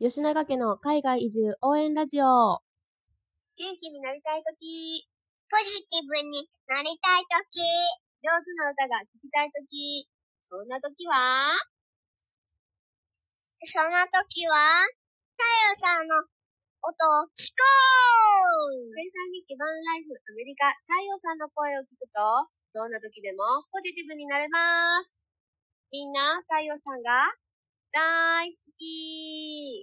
吉永家の海外移住応援ラジオ。元気になりたいとき、ポジティブになりたいとき、上手な歌が聴きたいとき、そんなときは、そんなときは、太陽さんの音を聞こう。生産記バンライフアメリカ太陽さんの声を聞くと、どんな時でもポジティブになれます。みんな、太陽さんが大好き。